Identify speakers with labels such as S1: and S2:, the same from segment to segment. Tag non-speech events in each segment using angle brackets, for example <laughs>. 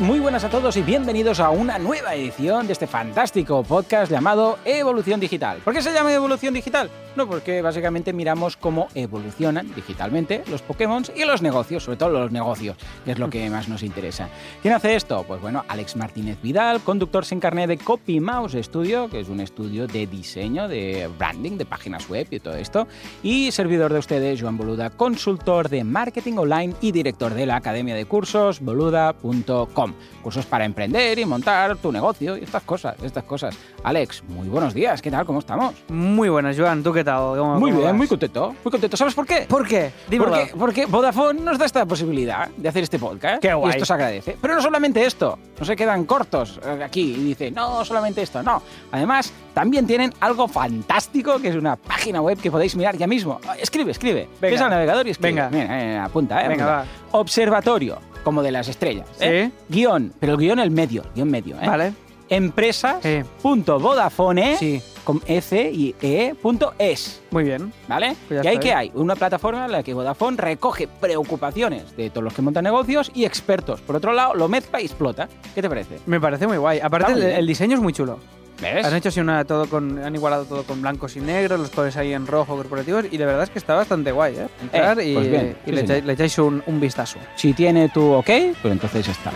S1: Muy buenas a todos y bienvenidos a una nueva edición de este fantástico podcast llamado Evolución Digital. ¿Por qué se llama Evolución Digital? No, porque básicamente miramos cómo evolucionan digitalmente los Pokémon y los negocios, sobre todo los negocios, que es lo que más nos interesa. ¿Quién hace esto? Pues bueno, Alex Martínez Vidal, conductor sin carnet de Copy Mouse Studio, que es un estudio de diseño, de branding, de páginas web y todo esto. Y servidor de ustedes, Joan Boluda, consultor de marketing online y director de la academia de cursos boluda.com. Cursos para emprender y montar tu negocio y estas cosas, estas cosas. Alex, muy buenos días, ¿qué tal? ¿Cómo estamos?
S2: Muy buenas, Joan. ¿Tú qué tal? ¿Cómo-
S1: Muy
S2: cómo
S1: bien,
S2: vas?
S1: muy contento, muy contento. ¿Sabes por qué?
S2: ¿Por qué? Dímelo.
S1: Porque, porque Vodafone nos da esta posibilidad de hacer este podcast.
S2: Qué guay.
S1: Y esto se agradece. Pero no solamente esto, no se quedan cortos eh, aquí y dicen, no, solamente esto, no. Además, también tienen algo fantástico que es una página web que podéis mirar ya mismo. Escribe, escribe.
S2: Venga.
S1: Ves al navegador y escribe.
S2: Venga.
S1: Mira, eh, apunta, eh.
S2: Venga,
S1: apunta. Observatorio, como de las estrellas. ¿eh? Guión, pero el guion el medio, guion medio, ¿eh?
S2: Vale.
S1: Empresas.vodafone
S2: Sí.
S1: con F y E punto es.
S2: Muy bien.
S1: ¿Vale?
S2: Pues
S1: y ahí que
S2: bien.
S1: hay una plataforma en la que Vodafone recoge preocupaciones de todos los que montan negocios y expertos. Por otro lado, lo mezcla y explota. ¿Qué te parece?
S2: Me parece muy guay. Aparte,
S1: muy
S2: el diseño es muy chulo.
S1: ¿Ves?
S2: Han hecho así una, todo con, han igualado todo con blancos y negros, los colores ahí en rojo corporativos y de verdad es que está bastante guay, ¿eh? Entrar
S1: Eh,
S2: y,
S1: pues bien,
S2: y
S1: sí,
S2: le, echáis, le echáis un, un vistazo.
S1: Si tiene tu ok, pues entonces está.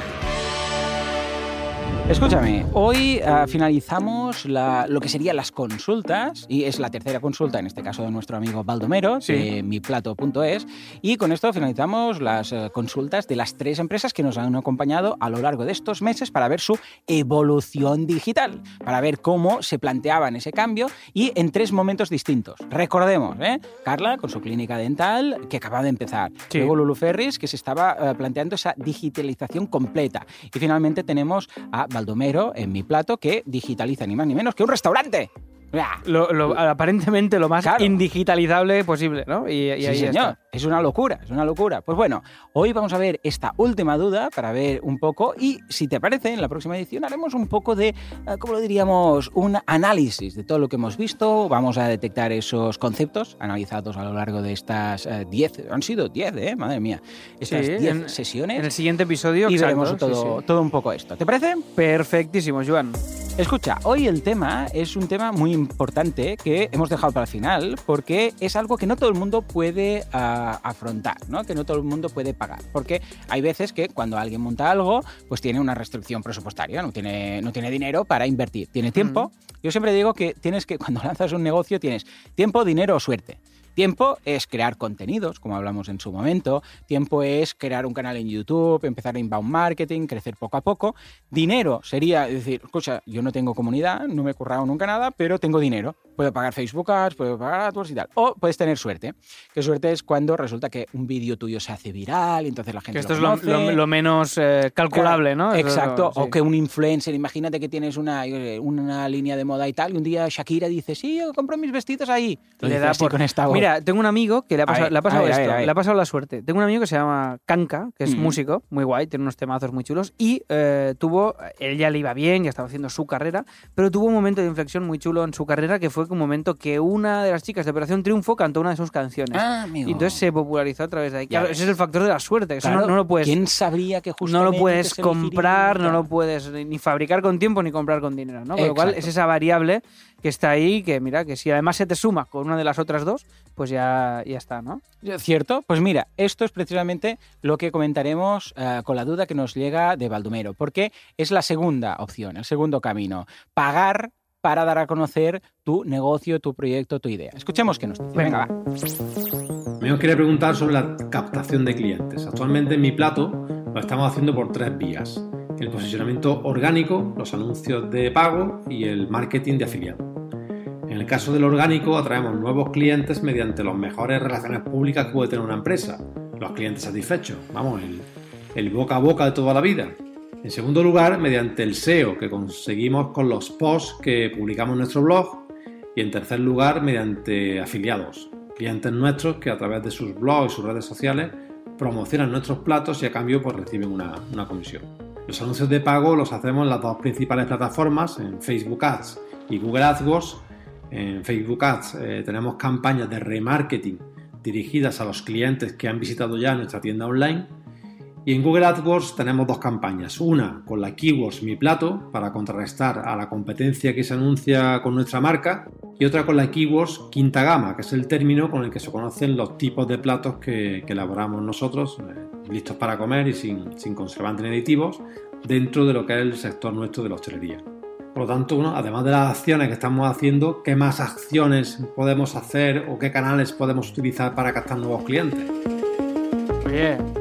S1: Escúchame, hoy ah, finalizamos la- lo que serían las consultas, y es la tercera consulta, en este caso de nuestro amigo Baldomero,
S2: Sí.
S1: de miplato.es, y con esto finalizamos las eh, consultas de las tres empresas que nos han acompañado a lo largo de estos meses para ver su evolución digital, para ver cómo se planteaban ese cambio y en tres momentos distintos. Recordemos, ¿eh? Carla con su clínica dental que acaba de empezar,
S2: Sí.
S1: luego Lulu Ferris que se estaba eh, planteando esa digitalización completa y finalmente tenemos a Baldomero en mi plato que digitaliza ni más ni menos que un restaurante.
S2: Lo, lo- aparentemente lo más
S1: Claro.
S2: indigitalizable posible, ¿no? Y, y
S1: Sí,
S2: ahí
S1: señor.
S2: está.
S1: Es una locura, es una locura. Pues bueno, hoy vamos a ver esta última duda para ver un poco y si te parece, en la próxima edición haremos un poco de, eh, ¿cómo lo diríamos? Un análisis de todo lo que hemos visto. Vamos a detectar esos conceptos analizados a lo largo de estas 10, han sido 10, ¿eh? Madre mía. Estas
S2: Sí,
S1: 10
S2: en-
S1: sesiones.
S2: En el siguiente episodio
S1: y
S2: exacto,
S1: veremos
S2: sí,
S1: todo,
S2: sí.
S1: todo un poco esto. ¿Te parece?
S2: Perfectísimo, Joan.
S1: Escucha, hoy el tema es un tema muy importante que hemos dejado para el final porque es algo que no todo el mundo puede ah, afrontar, ¿no? que no todo el mundo puede pagar. Porque hay veces que cuando alguien monta algo, pues tiene una restricción presupuestaria, no tiene, no tiene dinero para invertir, tiene tiempo. Yo siempre digo que tienes que, <laughs> cuando lanzas un negocio, tienes tiempo, dinero o suerte. Tiempo es crear contenidos, como hablamos en su momento. Tiempo es crear un canal en YouTube, empezar inbound marketing, crecer poco a poco. Dinero sería decir, escucha, yo no tengo comunidad, no me he currado nunca nada, pero tengo dinero. Puedo pagar Facebook Ads, puedo pagar AdWords y tal. O puedes tener suerte. Que suerte es cuando resulta que un vídeo tuyo se hace viral y entonces la gente
S2: Que esto
S1: lo
S2: es lo, lo- lo menos eh, calculable, ¿no? Es lo-
S1: Exacto,
S2: sí.
S1: o que un influencer, imagínate que tienes una, una línea de moda y tal, y un día Shakira dice, sí, yo compro mis vestidos ahí. Lo
S2: le da por...
S1: con esta voz.
S2: Mira, tengo un amigo que le ha pasado,
S1: ver,
S2: le ha pasado
S1: ver,
S2: esto,
S1: ver.
S2: le ha pasado la suerte. Tengo un amigo que se llama Kanka, que es
S1: Mm.
S2: músico, muy guay, tiene unos temazos muy chulos, y eh, tuvo, él ya le iba bien, ya estaba haciendo su carrera, pero tuvo un momento de inflexión muy chulo en su carrera, que fue un momento que una de las chicas de Operación Triunfo cantó una de sus canciones.
S1: Ah, amigo.
S2: y entonces se popularizó a través de ahí. Claro, ese es el factor de la suerte, eso no, no lo puedes...
S1: ¿Quién sabría que justo
S2: No lo puedes comprar, no lo puedes ni fabricar con tiempo ni comprar con dinero, ¿no? Con lo cual es esa variable que está ahí, que mira, que si además se te suma con una de las otras dos, pues ya, ya está, ¿no?
S1: ¿Cierto? Pues mira, esto es precisamente lo que comentaremos eh, con la duda que nos llega de Baldomero, porque es la segunda opción, el segundo camino. Pagar para dar a conocer tu negocio, tu proyecto, tu idea. Escuchemos qué nos dice. Venga, va.
S3: Me os quería preguntar sobre la captación de clientes. Actualmente en mi plato lo estamos haciendo por tres vías. El posicionamiento orgánico, los anuncios de pago y el marketing de afiliado. En el caso del orgánico atraemos nuevos clientes mediante las mejores relaciones públicas que puede tener una empresa. Los clientes satisfechos, vamos, el, el boca a boca de toda la vida. En segundo lugar, mediante el SEO que conseguimos con los posts que publicamos en nuestro blog. Y en tercer lugar, mediante afiliados, clientes nuestros que a través de sus blogs y sus redes sociales promocionan nuestros platos y a cambio pues reciben una, comisión. Los anuncios de pago los hacemos en las dos principales plataformas, en Facebook Ads y Google AdWords. En Facebook Ads eh, tenemos campañas de remarketing dirigidas a los clientes que han visitado ya nuestra tienda online. Y en Google AdWords tenemos dos campañas. Una con la Keywords Mi Plato para contrarrestar a la competencia que se anuncia con nuestra marca. Y otra con la Keywords Quinta Gama, que es el término con el que se conocen los tipos de platos que, que elaboramos nosotros, eh, listos para comer y sin, sin conservantes ni aditivos, dentro de lo que es el sector nuestro de la hostelería. Por lo tanto, bueno, además de las acciones que estamos haciendo, ¿qué más acciones podemos hacer o qué canales podemos utilizar para captar nuevos clientes?
S1: Eh,
S2: pregun-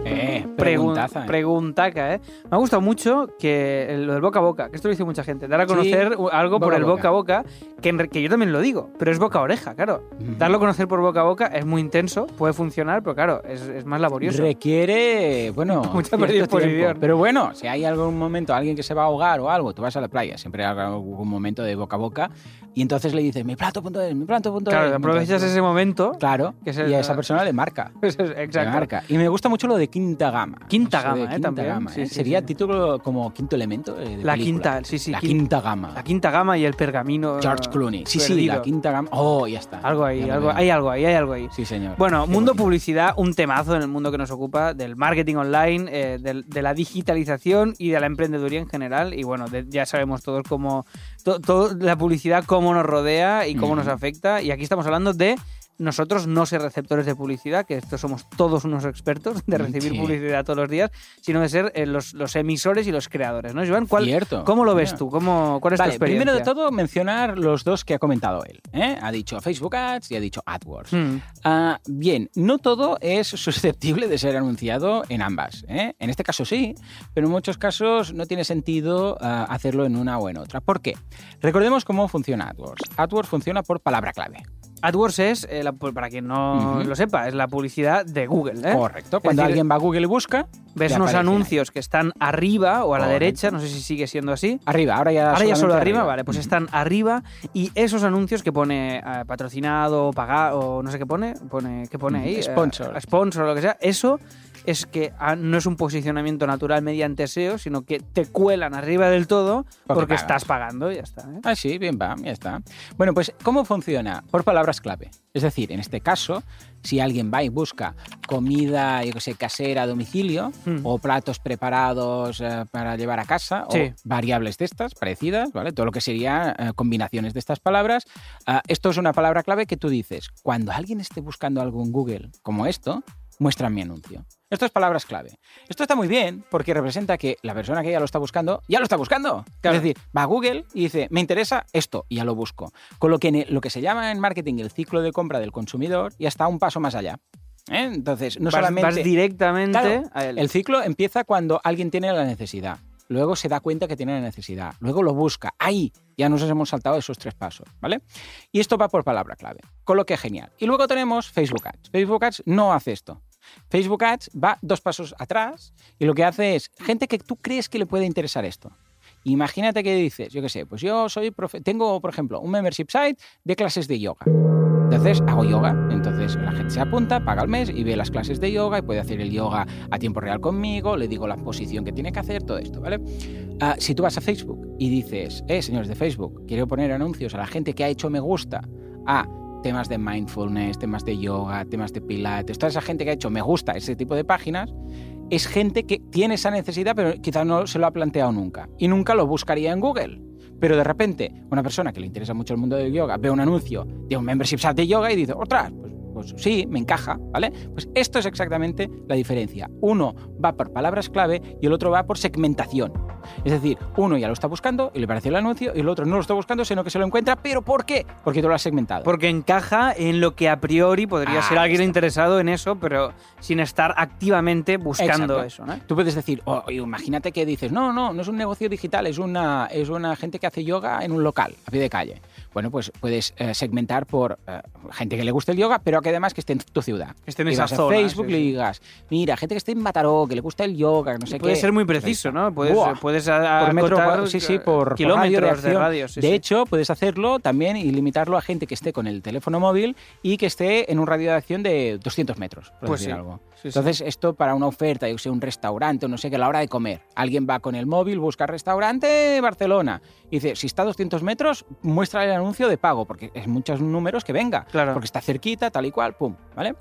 S1: preguntaza. eh.
S2: preguntaca, ¿eh? Me ha gustado mucho que lo del boca a boca, que esto lo dice mucha gente, dar a conocer algo por el
S1: boca.
S2: boca a boca, que, en que yo también lo digo, pero es boca a oreja, claro. Darlo a conocer por boca a boca es muy intenso, puede funcionar, pero claro, es, es más laborioso.
S1: Requiere, bueno, <laughs>
S2: Mucha predisposición.
S1: Pero bueno, si hay algún momento, alguien que se va a ahogar o algo, tú vas a la playa, siempre hay algún momento de boca a boca, y entonces le dices, mi plato.es, mi plato.es.
S2: Claro, aprovechas
S1: Entonces,
S2: ese momento.
S1: Claro,
S2: que es el-
S1: y a esa persona le marca. <laughs>
S2: Pues es-
S1: le
S2: Exacto.
S1: marca. Y me gusta mucho lo de quinta gama.
S2: Quinta gama, ¿eh?
S1: quinta
S2: También.
S1: gama,
S2: Sí,
S1: ¿eh?
S2: sí,
S1: Sería
S2: sí.
S1: título como quinto elemento eh, de
S2: La
S1: película.
S2: quinta, sí, sí.
S1: La
S2: quin-
S1: quinta gama.
S2: La quinta gama y el pergamino.
S1: George Clooney. Sí, sí, la quinta gama. Oh, ya está.
S2: Algo ahí,
S1: Ya
S2: algo, hay algo ahí, hay algo ahí.
S1: Sí, señor.
S2: Bueno,
S1: Qué
S2: mundo
S1: bonito.
S2: publicidad, un temazo en el mundo que nos ocupa, del marketing online, eh, de, la digitalización y de la emprendeduría en general. Y bueno, de- ya sabemos todos cómo, to- la publicidad, cómo nos rodea y cómo nos afecta. Y aquí estamos hablando de nosotros no ser receptores de publicidad, que estos somos todos unos expertos de recibir
S1: Sí.
S2: publicidad todos los días, sino de ser eh, los, los emisores y los creadores, ¿no, Joan? ¿Cuál,
S1: Cierto.
S2: ¿Cómo lo ves tú? ¿Cómo, ¿Cuál es
S1: Vale,
S2: tu experiencia?
S1: primero de todo, mencionar los dos que ha comentado él. ¿eh? Ha dicho Facebook Ads y ha dicho AdWords.
S2: Hmm.
S1: Ah, bien, no todo es <laughs> susceptible de ser anunciado en ambas. ¿eh? En este caso sí, pero en muchos casos no tiene sentido ah, hacerlo en una o en otra. ¿Por qué? Recordemos cómo funciona AdWords. AdWords funciona por palabra clave.
S2: AdWords es, eh, la- para quien no lo sepa, es la publicidad de Google. ¿eh?
S1: Correcto. Cuando
S2: decir,
S1: alguien va a Google y busca,
S2: Ves unos
S1: aparece
S2: anuncios que están arriba o a la
S1: Correcto.
S2: derecha, no sé si sigue siendo así.
S1: Arriba, ahora ya
S2: Ahora ya solo arriba, vale, pues están arriba y esos anuncios que pone eh, patrocinado, pagado o no sé qué pone, pone ¿qué pone ahí? Eh,
S1: sponsor.
S2: sponsor o lo que sea, eso es que ah, no es un posicionamiento natural mediante SEO, sino que te cuelan arriba del todo
S1: Porque
S2: estás pagando y ya está. ¿eh?
S1: Ah, sí, bien va, ya está. Bueno, pues ¿cómo funciona? Por palabras clave. Es decir, en este caso, si alguien va y busca comida, yo que sé, casera a domicilio
S2: Hmm.
S1: o platos preparados eh, para llevar a casa
S2: Sí.
S1: o variables de estas parecidas, ¿vale? Todo lo que sería eh, combinaciones de estas palabras. ah, esto es una palabra clave que tú dices, cuando alguien esté buscando algo en Google como esto, muestra mi anuncio. Esto es palabras clave. Esto está muy bien porque representa que la persona que ya lo está buscando, ya lo está buscando.
S2: Claro.
S1: Es decir, va a Google y dice, me interesa esto y ya lo busco. Con lo que en lo que se llama en marketing el ciclo de compra del consumidor ya está un paso más allá. ¿eh? Entonces, no
S2: vas,
S1: solamente...
S2: vas directamente
S1: Claro,
S2: a él.
S1: El ciclo empieza cuando alguien tiene la necesidad. Luego se da cuenta que tiene la necesidad. Luego lo busca. Ahí ya nos hemos saltado esos tres pasos, ¿vale? Y esto va por palabra clave. Con lo que es genial. Y luego tenemos Facebook Ads. Facebook Ads no hace esto. Facebook Ads va dos pasos atrás y lo que hace es gente que tú crees que le puede interesar esto. Imagínate que dices, yo qué sé, pues yo soy profe tengo, por ejemplo, un membership site de clases de yoga. Entonces hago yoga. Entonces la gente se apunta, paga el mes y ve las clases de yoga y puede hacer el yoga a tiempo real conmigo, le digo la posición que tiene que hacer, todo esto, ¿vale? Ah, si tú vas a Facebook y dices, eh, señores de Facebook, quiero poner anuncios a la gente que ha hecho me gusta a temas de mindfulness, temas de yoga, temas de pilates, toda esa gente que ha hecho me gusta ese tipo de páginas, es gente que tiene esa necesidad pero quizás no se lo ha planteado nunca y nunca lo buscaría en Google. Pero de repente, una persona que le interesa mucho el mundo del yoga ve un anuncio de un membership de yoga y dice, ostras, pues, pues sí, me encaja, ¿vale? Pues esto es exactamente la diferencia. Uno va por palabras clave y el otro va por segmentación. Es decir, uno ya lo está buscando y le parece el anuncio y el otro no lo está buscando, sino que se lo encuentra. ¿Pero por qué? Porque tú lo has segmentado.
S2: Porque encaja en lo que a priori podría
S1: Ah,
S2: ser alguien
S1: está.
S2: interesado en eso, pero sin estar activamente buscando
S1: Exacto.
S2: eso, ¿no?
S1: Tú puedes decir, o o imagínate que dices, no, no, no es un negocio digital, es una, es una gente que hace yoga en un local, a pie de calle. Bueno, pues puedes eh, segmentar por eh, gente que le guste el yoga, pero que además que esté en tu ciudad.
S2: Que esté en esa zona,
S1: Facebook
S2: sí,
S1: y le
S2: sí.
S1: digas, mira, gente que esté en Mataró, que le gusta el yoga, que no sé
S2: puede
S1: qué.
S2: ser muy preciso. ¿no? Puedes,
S1: Buah,
S2: puedes puedes
S1: por metro
S2: acotar,
S1: cuadrado, sí, sí, por, por
S2: kilómetros
S1: radio de,
S2: radio. sí,
S1: de
S2: sí.
S1: hecho, puedes hacerlo también y limitarlo a gente que esté con el teléfono móvil y que esté en un radio de acción de 200 metros, por
S2: Pues
S1: decir
S2: sí.
S1: algo. Entonces, esto para una oferta, yo que sé, un restaurante o no sé qué, a la hora de comer. Alguien va con el móvil, busca restaurante Barcelona. Y dice, si está a 200 metros, muestra el anuncio de pago, porque es muchos números que venga.
S2: Claro.
S1: Porque está cerquita, tal y cual, pum, ¿vale?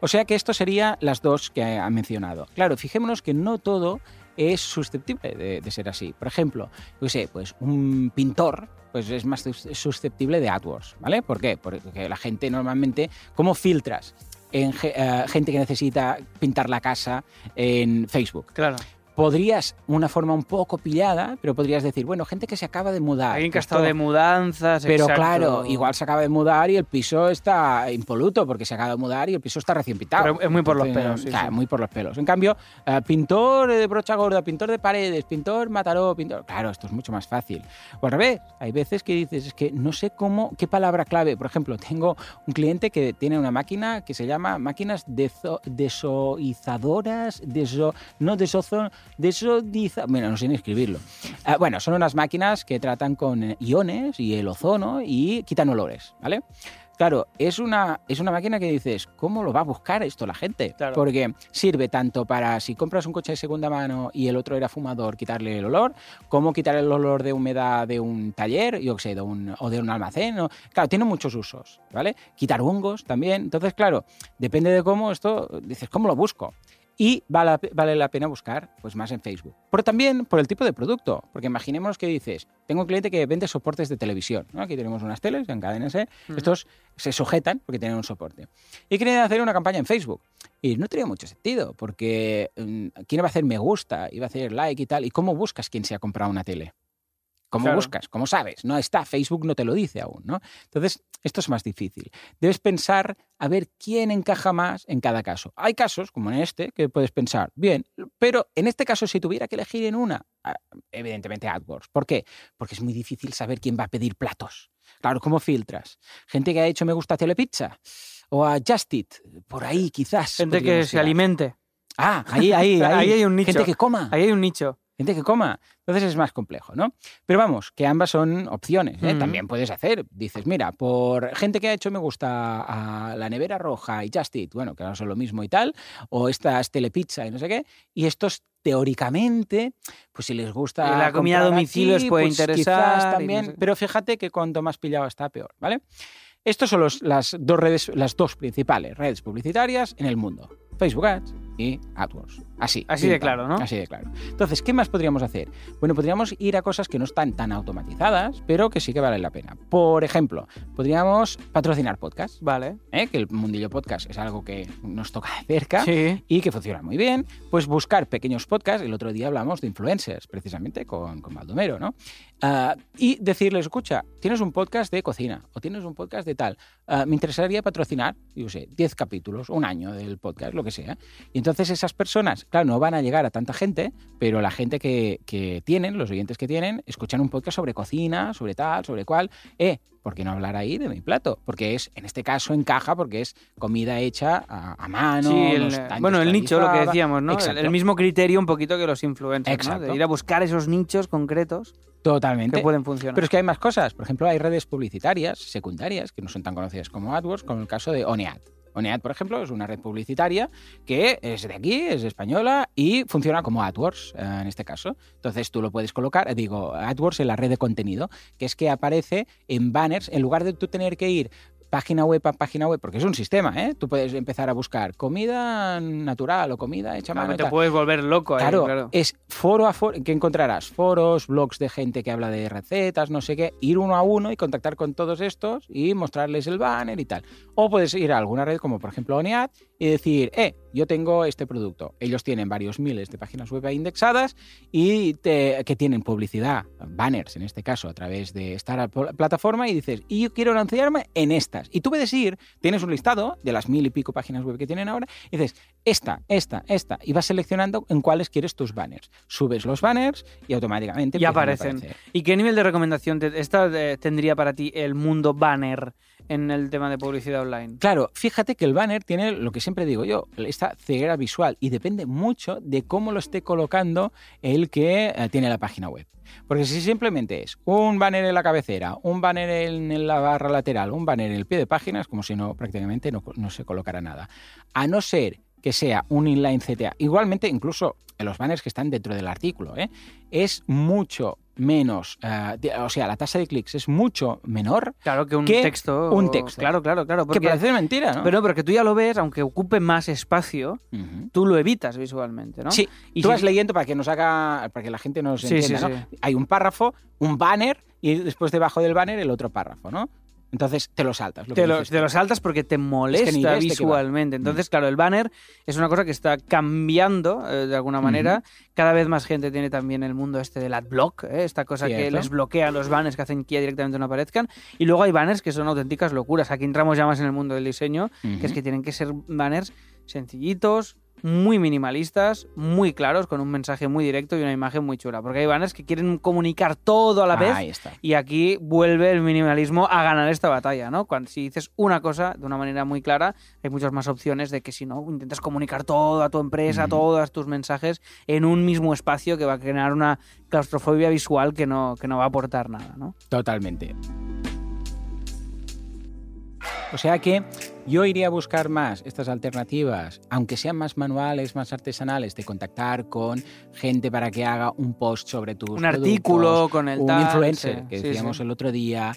S1: O sea que esto serían las dos que ha mencionado. Claro, fijémonos que no todo es susceptible de, ser así. Por ejemplo, yo sé, pues un pintor pues es más sus- susceptible de AdWords, ¿vale? ¿Por qué? Porque la gente normalmente, ¿cómo filtras en eh, gente que necesita pintar la casa en Facebook?
S2: Claro.
S1: Podrías, una forma un poco pillada, pero podrías decir, bueno, gente que se acaba de mudar.
S2: Alguien que ha estado de mudanzas.
S1: pero
S2: exacto.
S1: claro, igual se acaba de mudar y el piso está impoluto porque se acaba de mudar y el piso está recién pintado.
S2: Pero es muy por los pelos, sí,
S1: claro,
S2: sí.
S1: muy por los pelos. En cambio, eh, pintor de brocha gorda, pintor de paredes, pintor mataró, pintor... Claro, esto es mucho más fácil. O al revés, hay veces que dices, es que no sé cómo, qué palabra clave. Por ejemplo, tengo un cliente que tiene una máquina que se llama máquinas deso- desoizadoras, deso, no desozo, desodiza, bueno, no sé ni escribirlo. Ah, bueno, son unas máquinas que tratan con eh, iones y el ozono y quitan olores, ¿vale? Claro, es una, es una máquina que dices, ¿cómo lo va a buscar esto la gente?
S2: Claro.
S1: Porque sirve tanto para si compras un coche de segunda mano y el otro era fumador, quitarle el olor, como quitar el olor de humedad de un taller, yo qué sé, de un, o de un almacén. Claro, tiene muchos usos, ¿vale? Quitar hongos también. Entonces, claro, depende de cómo esto, dices, ¿cómo lo busco? Y vale, vale la pena buscar pues más en Facebook. Pero también por el tipo de producto. Porque imaginemos que dices, tengo un cliente que vende soportes de televisión. ¿no? Aquí tenemos unas teles en cadena S. Estos se sujetan porque tienen un soporte. Y quieren hacer una campaña en Facebook. Y no tenía mucho sentido, porque mm, ¿quién va a hacer me gusta? Y va a hacer like y tal. ¿Y cómo buscas quién se ha comprado una tele? ¿Cómo
S2: Claro.
S1: buscas? ¿Cómo sabes? No está, Facebook no te lo dice aún, ¿no? Entonces, esto es más difícil. Debes pensar a ver quién encaja más en cada caso. Hay casos, como en este, que puedes pensar, bien, pero en este caso, si tuviera que elegir en una, ah, evidentemente AdWords. ¿Por qué? Porque es muy difícil saber quién va a pedir platos. Claro, ¿cómo filtras? Gente que ha hecho me gusta a Telepizza o a Just Eat, por ahí quizás.
S2: Gente que se alimente.
S1: Ah, ahí, ahí, <laughs> ahí.
S2: Ahí hay un nicho.
S1: Gente que coma.
S2: Ahí hay un nicho.
S1: Gente que coma. Entonces es más complejo, ¿no? Pero vamos, que ambas son opciones. ¿eh?
S2: Ujú.
S1: También puedes hacer, dices, mira, por gente que ha hecho me gusta a la nevera roja y Just Eat, bueno, que ahora son lo mismo y tal, o estas telepizza y no sé qué, y estos teóricamente, pues si les gusta.
S2: Y la comida a domicilio
S1: aquí,
S2: les puede
S1: pues
S2: interesar no
S1: también,
S2: sé
S1: pero fíjate que cuanto más pillado está, peor, ¿vale? Estos son los- las dos redes, las dos principales redes publicitarias en el mundo. Facebook Ads y AdWords. Así.
S2: Así de claro, ¿no?
S1: Así de claro. Entonces, ¿qué más podríamos hacer? Bueno, podríamos ir a cosas que no están tan automatizadas, pero que sí que valen la pena. Por ejemplo, podríamos patrocinar podcasts,
S2: Vale.
S1: ¿eh? que el mundillo podcast es algo que nos toca de cerca
S2: Sí.
S1: y que funciona muy bien, pues buscar pequeños podcasts. El otro día hablamos de influencers, precisamente con, con Baldomero, ¿no? Ah, y decirles, escucha, tienes un podcast de cocina o tienes un podcast de tal. Ah, me interesaría patrocinar, yo sé, 10 capítulos, un año del podcast, lo que sea. Y entonces esas personas, claro, no van a llegar a tanta gente, pero la gente que, que tienen, los oyentes que tienen, escuchan un podcast sobre cocina, sobre tal, sobre cual. Eh, ¿por qué no hablar ahí de mi plato? Porque es, en este caso, encaja porque es comida hecha a, a mano.
S2: Sí, el- bueno, el nicho, lo que decíamos, ¿no? El, el mismo criterio un poquito que los influencers, ¿no? De ir a buscar esos nichos concretos
S1: Totalmente.
S2: que pueden funcionar.
S1: Pero es que hay más cosas. Por ejemplo, hay redes publicitarias secundarias que no son tan conocidas como AdWords, como el caso de Onead. Onead, por ejemplo, es una red publicitaria que es de aquí, es española y funciona como AdWords eh, en este caso. Entonces tú lo puedes colocar, eh, digo, AdWords en la red de contenido, que es que aparece en banners, en lugar de tú tener que ir página web a página web, porque es un sistema, ¿eh? Tú puedes empezar a buscar comida natural o comida hecha
S2: Claro,
S1: mano.
S2: te puedes volver loco ahí,
S1: Claro,
S2: claro.
S1: es foro a foro, que encontrarás foros, blogs de gente que habla de recetas, no sé qué, ir uno a uno y contactar con todos estos y mostrarles el banner y tal. O puedes ir a alguna red como por ejemplo Onead y decir, eh, yo tengo este producto. Ellos tienen varios miles de páginas web indexadas y te- que tienen publicidad, banners en este caso, a través de esta pl- plataforma y dices, y yo quiero anunciarme en estas. Y tú puedes ir, tienes un listado de las mil y pico páginas web que tienen ahora y dices, esta, esta, esta, y vas seleccionando en cuáles quieres tus banners. Subes los banners y automáticamente
S2: Y
S1: empiezan a
S2: aparecen. ¿Y qué nivel de recomendación te- esta, eh, tendría para ti el mundo banner en el tema de publicidad online.
S1: Claro, fíjate que el banner tiene lo que siempre digo yo, esta ceguera visual y depende mucho de cómo lo esté colocando el que eh, tiene la página web. Porque si simplemente es un banner en la cabecera, un banner en la barra lateral, un banner en el pie de página, es como si no prácticamente no, no se colocara nada. A no ser que sea un inline CTA, igualmente incluso en los banners que están dentro del artículo, ¿eh? es mucho menos, de- o sea, la tasa de clics es mucho menor
S2: Claro que un
S1: que
S2: texto.
S1: un texto.
S2: Claro, claro, claro.
S1: que parece mentira, ¿no?
S2: pero porque tú ya lo ves, aunque ocupe más espacio, tú lo evitas visualmente, ¿no?
S1: Sí,
S2: Y
S1: tú
S2: si-
S1: vas leyendo para que nos haga, para que la gente nos
S2: Sí,
S1: entienda,
S2: sí,
S1: ¿no? Hay un párrafo, un banner y después debajo del banner el otro párrafo, ¿no? Entonces te lo saltas. Lo
S2: Te lo, te lo saltas porque te
S1: ni
S2: molesta visualmente. Entonces, claro, el banner es una cosa que está cambiando eh, de alguna manera. Cada vez más gente tiene también el mundo este del adblock, ¿eh? esta cosa que les bloquea los banners que hacen que ya directamente no aparezcan. Y luego hay banners que son auténticas locuras. Aquí entramos ya más en el mundo del diseño, que es que tienen que ser banners sencillitos, muy minimalistas, muy claros, con un mensaje muy directo y una imagen muy chula. Porque hay banners que quieren comunicar todo a la vez
S1: Ahí está.
S2: y aquí vuelve el minimalismo a ganar esta batalla, ¿no? Cuando si dices una cosa de una manera muy clara, hay muchas más opciones de que si no intentas comunicar todo a tu empresa, todos tus mensajes en un mismo espacio que va a crear una claustrofobia visual que no, que no va a aportar nada, ¿no?
S1: Totalmente. O sea que yo iría a buscar más estas alternativas, aunque sean más manuales, más artesanales, de contactar con gente para que haga un post sobre tus
S2: Un
S1: productos,
S2: artículo con el
S1: un
S2: tal,
S1: influencer
S2: sí,
S1: que decíamos
S2: sí.
S1: el otro día,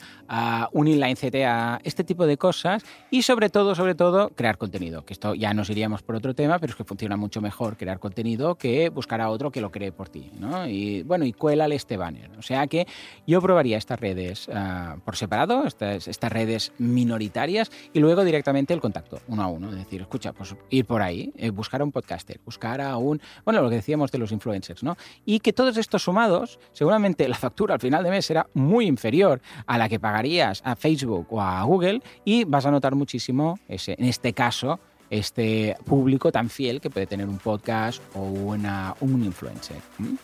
S1: un inline CTA, este tipo de cosas y sobre todo, sobre todo, crear contenido, que esto ya nos iríamos por otro tema, pero es que funciona mucho mejor crear contenido que buscar a otro que lo cree por ti, ¿no? Y bueno, y cuélale este banner. O sea que yo probaría estas redes ah, por separado, estas, estas redes minoritarias y luego directamente el contacto, uno a uno. Es decir, escucha, pues ir por ahí, eh, buscar a un podcaster, buscar a un, bueno, lo que decíamos de los influencers, ¿no? Y que todos estos sumados, seguramente la factura al final de mes será muy inferior a la que pagarías a Facebook o a Google y vas a notar muchísimo ese, en este caso, este público tan fiel que puede tener un podcast o una, un influencer.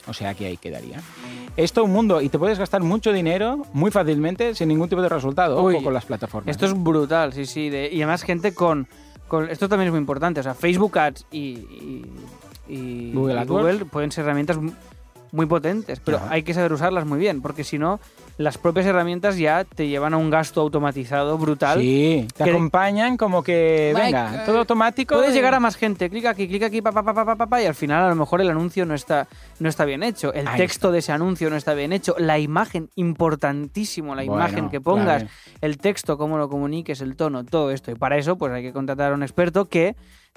S1: O sea que ahí quedaría. Esto es un mundo y te puedes gastar mucho dinero muy fácilmente sin ningún tipo de resultado ojo
S2: Uy,
S1: con las plataformas.
S2: Esto es brutal, sí, sí. de- y además gente con, con- Esto también es muy importante. O sea, Facebook Ads y, y- y-
S1: Google.
S2: Google pueden ser herramientas muy potentes, pero hay que saber usarlas muy bien, porque si no, las propias herramientas ya te llevan a un gasto automatizado brutal.
S1: Sí, te
S2: que-
S1: acompañan como que,
S2: Mike,
S1: venga,
S2: eh,
S1: todo automático.
S2: Puedes llegar a más gente, clic aquí, clic aquí, pa, pa, pa, pa, y al final a lo mejor el anuncio no está, no está bien hecho, el texto de ese anuncio no está bien hecho, la imagen, importantísimo, la
S1: Bueno,
S2: imagen que pongas,
S1: claro.
S2: el texto, cómo lo comuniques, el tono, todo esto. Y para eso, pues hay que contratar a un experto que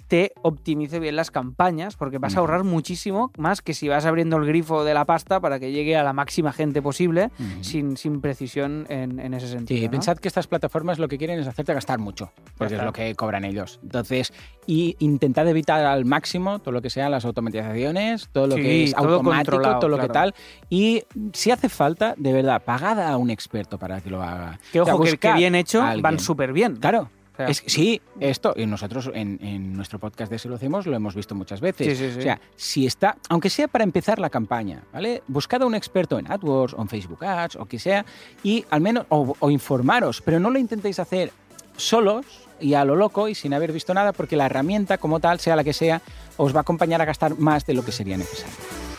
S2: te optimice bien las campañas, porque vas a ahorrar muchísimo más que si vas abriendo el grifo de la pasta para que llegue a la máxima gente posible sin, sin precisión en, en ese sentido.
S1: Sí,
S2: ¿no?
S1: pensad que estas plataformas lo que quieren es hacerte gastar mucho, porque es lo que cobran ellos. Entonces, y intentad evitar al máximo todo lo que sean las automatizaciones, todo lo
S2: Sí,
S1: que es
S2: todo
S1: automático, todo lo que tal. Y si hace falta, de verdad, pagad a un experto para que lo haga.
S2: Que
S1: O sea,
S2: ojo, que, que bien hecho van súper bien.
S1: Claro.
S2: Sea,
S1: Es, sí, esto, y nosotros en, en nuestro podcast de Si lo hacemos lo hemos visto muchas veces.
S2: Sí, sí, sí.
S1: O sea, si está, aunque sea para empezar la campaña, ¿vale? Buscad a un experto en AdWords o en Facebook Ads o que sea, y al menos, o, o informaros, pero no lo intentéis hacer solos y a lo loco y sin haber visto nada, porque la herramienta como tal, sea la que sea, os va a acompañar a gastar más de lo que sería necesario.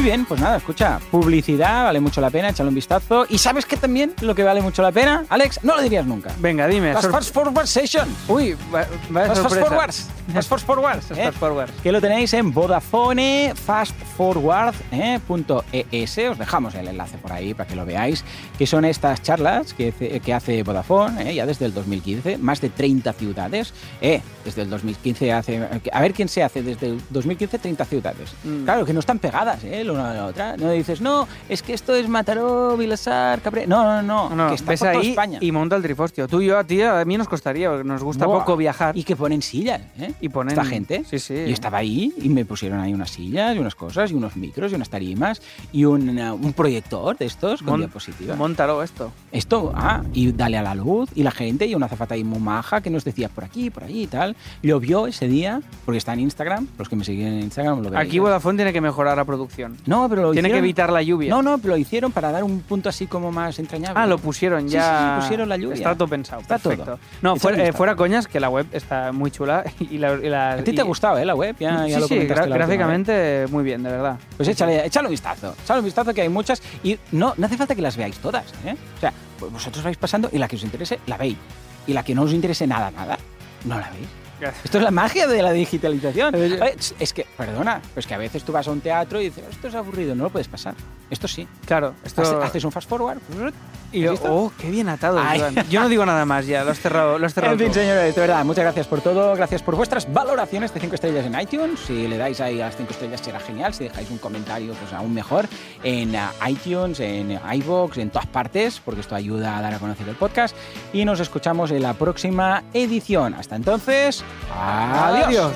S1: Muy bien, pues nada, escucha, publicidad vale mucho la pena, échale un vistazo. ¿Y sabes qué también lo que vale mucho la pena? Alex, no lo dirías nunca.
S2: Venga, dime.
S1: Las Fast Forward Sessions.
S2: Uy, va- vaya
S1: Las Fast. Forwards. <laughs> Fast Forwards.
S2: Las
S1: ¿eh?
S2: Fast Forward.
S1: que lo tenéis en Vodafone Fast Forward eh, punto ES. Os dejamos el enlace por ahí para que lo veáis, que son estas charlas que, hace- que hace Vodafone eh, ya desde el 2015, más de 30 ciudades. Eh, desde el 2015 hace... A ver quién se hace desde el 2015 30 ciudades.
S2: Mm.
S1: Claro, que no están pegadas eh, la una a la otra. No dices, no, es que esto es Mataró, Vilasar, Cabré... No, no, no,
S2: No, no,
S1: que está
S2: ves
S1: por toda
S2: ahí
S1: España.
S2: y monta el trifostio. Tú y yo, a ti, a mí nos costaría, porque nos gusta
S1: Buah.
S2: poco viajar.
S1: Y que ponen sillas, ¿eh?
S2: Y ponen...
S1: esta gente.
S2: Sí, sí.
S1: Y estaba ahí y me pusieron ahí unas sillas y unas cosas y unos micros y unas tarimas y un, un proyector de estos con
S2: Mon-
S1: diapositivas.
S2: Esto.
S1: Esto, ah, y dale a la luz y la gente y una azafata ahí muy maja que nos decía por aquí, por allí y tal. Lo vio ese día porque está en Instagram, los que me siguen en Instagram lo veréis.
S2: Aquí Vodafone tiene que mejorar la producción.
S1: No, pero lo
S2: Tiene que
S1: hicieron-
S2: evitar la lluvia.
S1: No, no, pero lo hicieron para dar un punto así como más entrañable.
S2: Ah, lo pusieron
S1: Sí,
S2: ya.
S1: sí, sí, pusieron la lluvia.
S2: Está todo pensado.
S1: Está todo.
S2: perfecto. No,
S1: Échale
S2: fuera, eh, fuera coñas, que la web está muy chula. <laughs> Y la, y la-
S1: A ti te ha
S2: y-
S1: gustado, ¿eh? La web, ya, ya
S2: sí,
S1: lo
S2: sí,
S1: comentaste la
S2: gráficamente muy bien, de verdad.
S1: Pues échale, échale un vistazo. Échale un vistazo que hay muchas. Y no, no hace falta que las veáis todas. ¿eh? O sea, vosotros vais pasando y la que os interese, la veis. Y la que no os interese nada, nada, no la veis.
S2: Gracias.
S1: Esto es la magia de la digitalización.
S2: Eh, yo-
S1: Es que, perdona, pues que a veces tú vas a un teatro y dices, esto es aburrido, no lo puedes pasar. Esto sí.
S2: Claro, esto.
S1: Hace- Haces un fast forward.
S2: y,
S1: ¿has visto?
S2: oh, qué bien atado,
S1: Ay.
S2: Yo no digo nada más ya, lo has cerrado. Lo has cerrado
S1: En fin,
S2: todo.
S1: señores, de verdad, muchas gracias por todo. Gracias por vuestras valoraciones de 5 estrellas en iTunes. Si le dais ahí a las 5 estrellas será genial. Si dejáis un comentario, pues aún mejor. En ah, iTunes, en iVoox, en todas partes, porque esto ayuda a dar a conocer el podcast. Y nos escuchamos en la próxima edición. Hasta entonces, adiós.
S2: Adiós.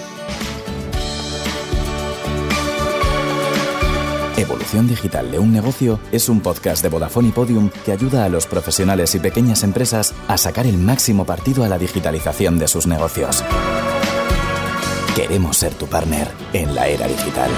S4: Evolución Digital de un negocio es un podcast de Vodafone y Podium que ayuda a los profesionales y pequeñas empresas a sacar el máximo partido a la digitalización de sus negocios. Queremos ser tu partner en la era digital.